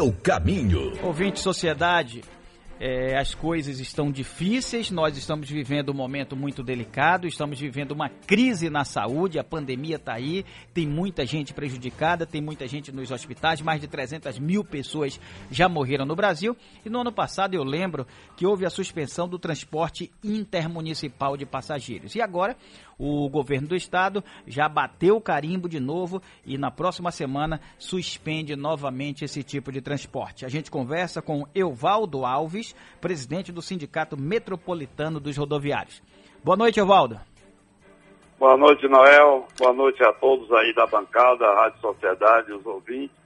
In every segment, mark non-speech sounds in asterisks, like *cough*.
O caminho. Ouvinte Sociedade, é, as coisas estão difíceis, nós estamos vivendo um momento muito delicado, estamos vivendo uma crise na saúde, a pandemia está aí, tem muita gente prejudicada, tem muita gente nos hospitais, mais de 300 mil pessoas já morreram no Brasil. E no ano passado eu lembro que houve a suspensão do transporte intermunicipal de passageiros. E agora o governo do estado já bateu o carimbo de novo e na próxima semana suspende novamente esse tipo de transporte. A gente conversa com Euvaldo Alves, presidente do Sindicato Metropolitano dos Rodoviários. Boa noite, Euvaldo. Boa noite, Noel. Boa noite a todos aí da bancada, a Rádio Sociedade, os ouvintes.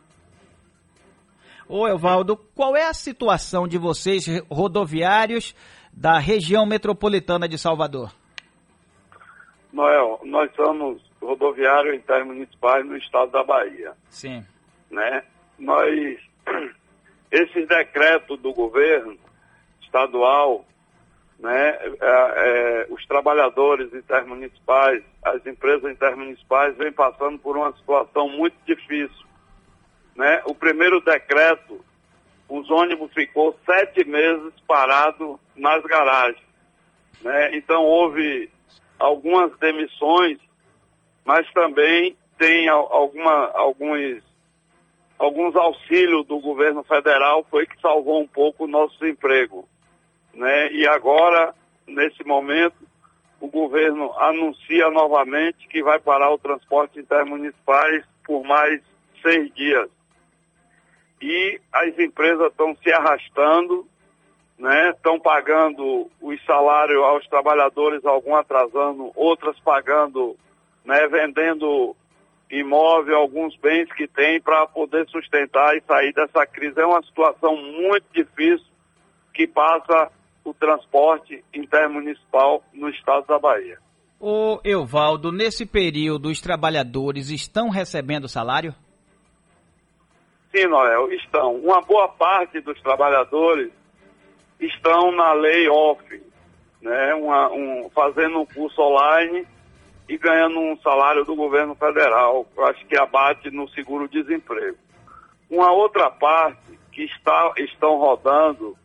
Ô, Evaldo, qual é a situação de vocês, rodoviários da região metropolitana de Salvador? Noel, nós somos rodoviário intermunicipais no estado da Bahia. Sim. Né? Nós, *clears throat* esses decretos do governo estadual, né, é, é, os trabalhadores intermunicipais, as empresas intermunicipais vêm passando por uma situação muito difícil. Né? O primeiro decreto, os ônibus ficou sete meses parado nas garagens. Né? Então houve algumas demissões, mas também tem alguma, alguns, alguns auxílios do governo federal, foi que salvou um pouco o nosso emprego. Né? E agora, nesse momento, o governo anuncia novamente que vai parar o transporte intermunicipais por mais seis dias. E as empresas estão se arrastando né? Estão pagando os salários aos trabalhadores, alguns atrasando, outras pagando, né? Vendendo imóvel, alguns bens que tem para poder sustentar e sair dessa crise. É uma situação muito difícil que passa o transporte intermunicipal no estado da Bahia. Ô Euvaldo, nesse período os trabalhadores estão recebendo salário? Sim, Noel, estão. Uma boa parte dos trabalhadores estão na lei off, né, uma, um, fazendo um curso online e ganhando um salário do governo federal, acho que abate no seguro-desemprego. Uma outra parte que está, estão rodando,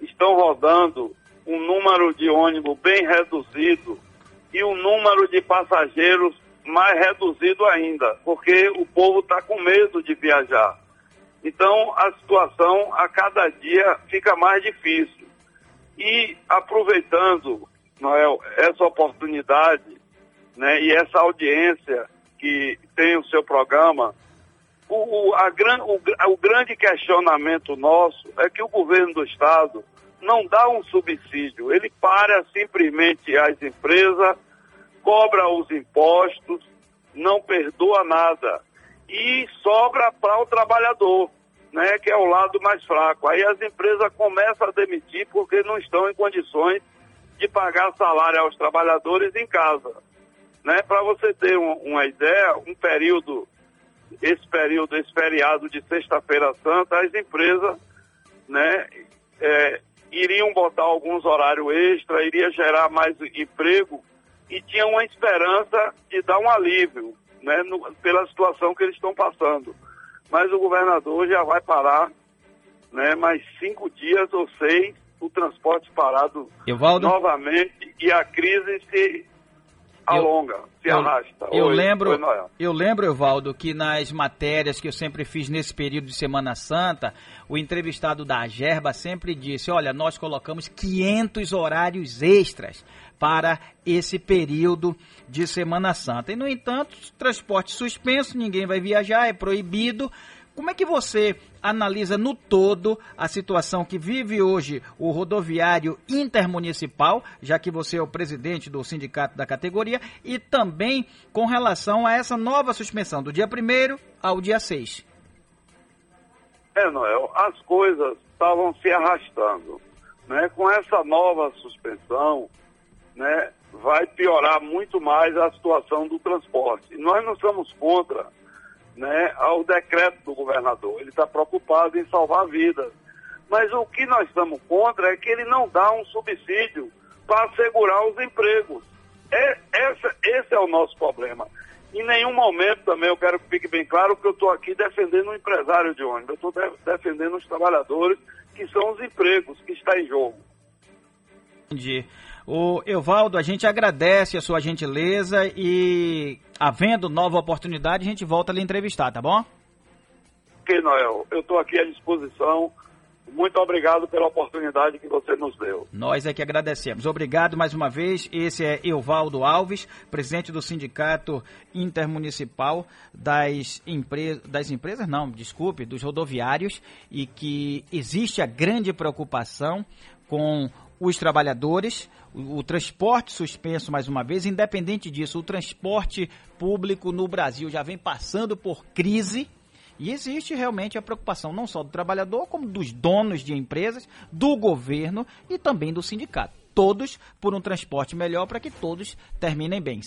estão rodando um número de ônibus bem reduzido e um número de passageiros mais reduzido ainda, porque o povo está com medo de viajar. Então, a situação a cada dia fica mais difícil. E aproveitando, Noel, essa oportunidade né, e essa audiência que tem o seu programa, o, o, a gran, o, o grande questionamento nosso é que o governo do Estado não dá um subsídio, ele para simplesmente as empresas, cobra os impostos, não perdoa nada e sobra para o trabalhador, né, que é o lado mais fraco. Aí as empresas começam a demitir porque não estão em condições de pagar salário aos trabalhadores em casa. Né? Para você ter um, uma ideia, um período, esse período, esse feriado de sexta-feira santa, as empresas né, é, iriam botar alguns horários extra, iria gerar mais emprego e tinha uma esperança de dar um alívio né, no, pela situação que eles estão passando. Mas o governador já vai parar né, mais cinco dias ou seis o transporte parado Evaldo? novamente e a crise se alonga, eu, se eu, arrasta. Eu Oi, lembro, eu lembro, Evaldo, que nas matérias que eu sempre fiz nesse período de Semana Santa, o entrevistado da Gerba sempre disse: olha, nós colocamos 500 horários extras para esse período de Semana Santa. E, no entanto, transporte suspenso, ninguém vai viajar, é proibido. Como é que você analisa no todo a situação que vive hoje o rodoviário intermunicipal, já que você é o presidente do sindicato da categoria, e também com relação a essa nova suspensão, do dia 1 ao dia 6? É, Noel, as coisas estavam se arrastando. Né? Com essa nova suspensão, né, vai piorar muito mais a situação do transporte. Nós não somos contra né, ao decreto do governador, ele está preocupado em salvar vidas. Mas o que nós estamos contra é que ele não dá um subsídio para assegurar os empregos. É, essa, esse é o nosso problema. Em nenhum momento também eu quero que fique bem claro que eu estou aqui defendendo o empresário de ônibus, eu estou de defendendo os trabalhadores, que são os empregos que está em jogo. Entendi. O Evaldo, a gente agradece a sua gentileza e, havendo nova oportunidade, a gente volta a lhe entrevistar, tá bom? Ok, Noel. Eu estou aqui à disposição. Muito obrigado pela oportunidade que você nos deu. Nós é que agradecemos. Obrigado mais uma vez. Esse é Evaldo Alves, presidente do Sindicato Intermunicipal das, empre... das empresas, não, desculpe, dos rodoviários, e que existe a grande preocupação com os trabalhadores, o, o, transporte suspenso mais uma vez, independente disso, o transporte público no Brasil já vem passando por crise. E existe realmente a preocupação não só do trabalhador, como dos donos de empresas, do governo e também do sindicato. Todos por um transporte melhor para que todos terminem bem.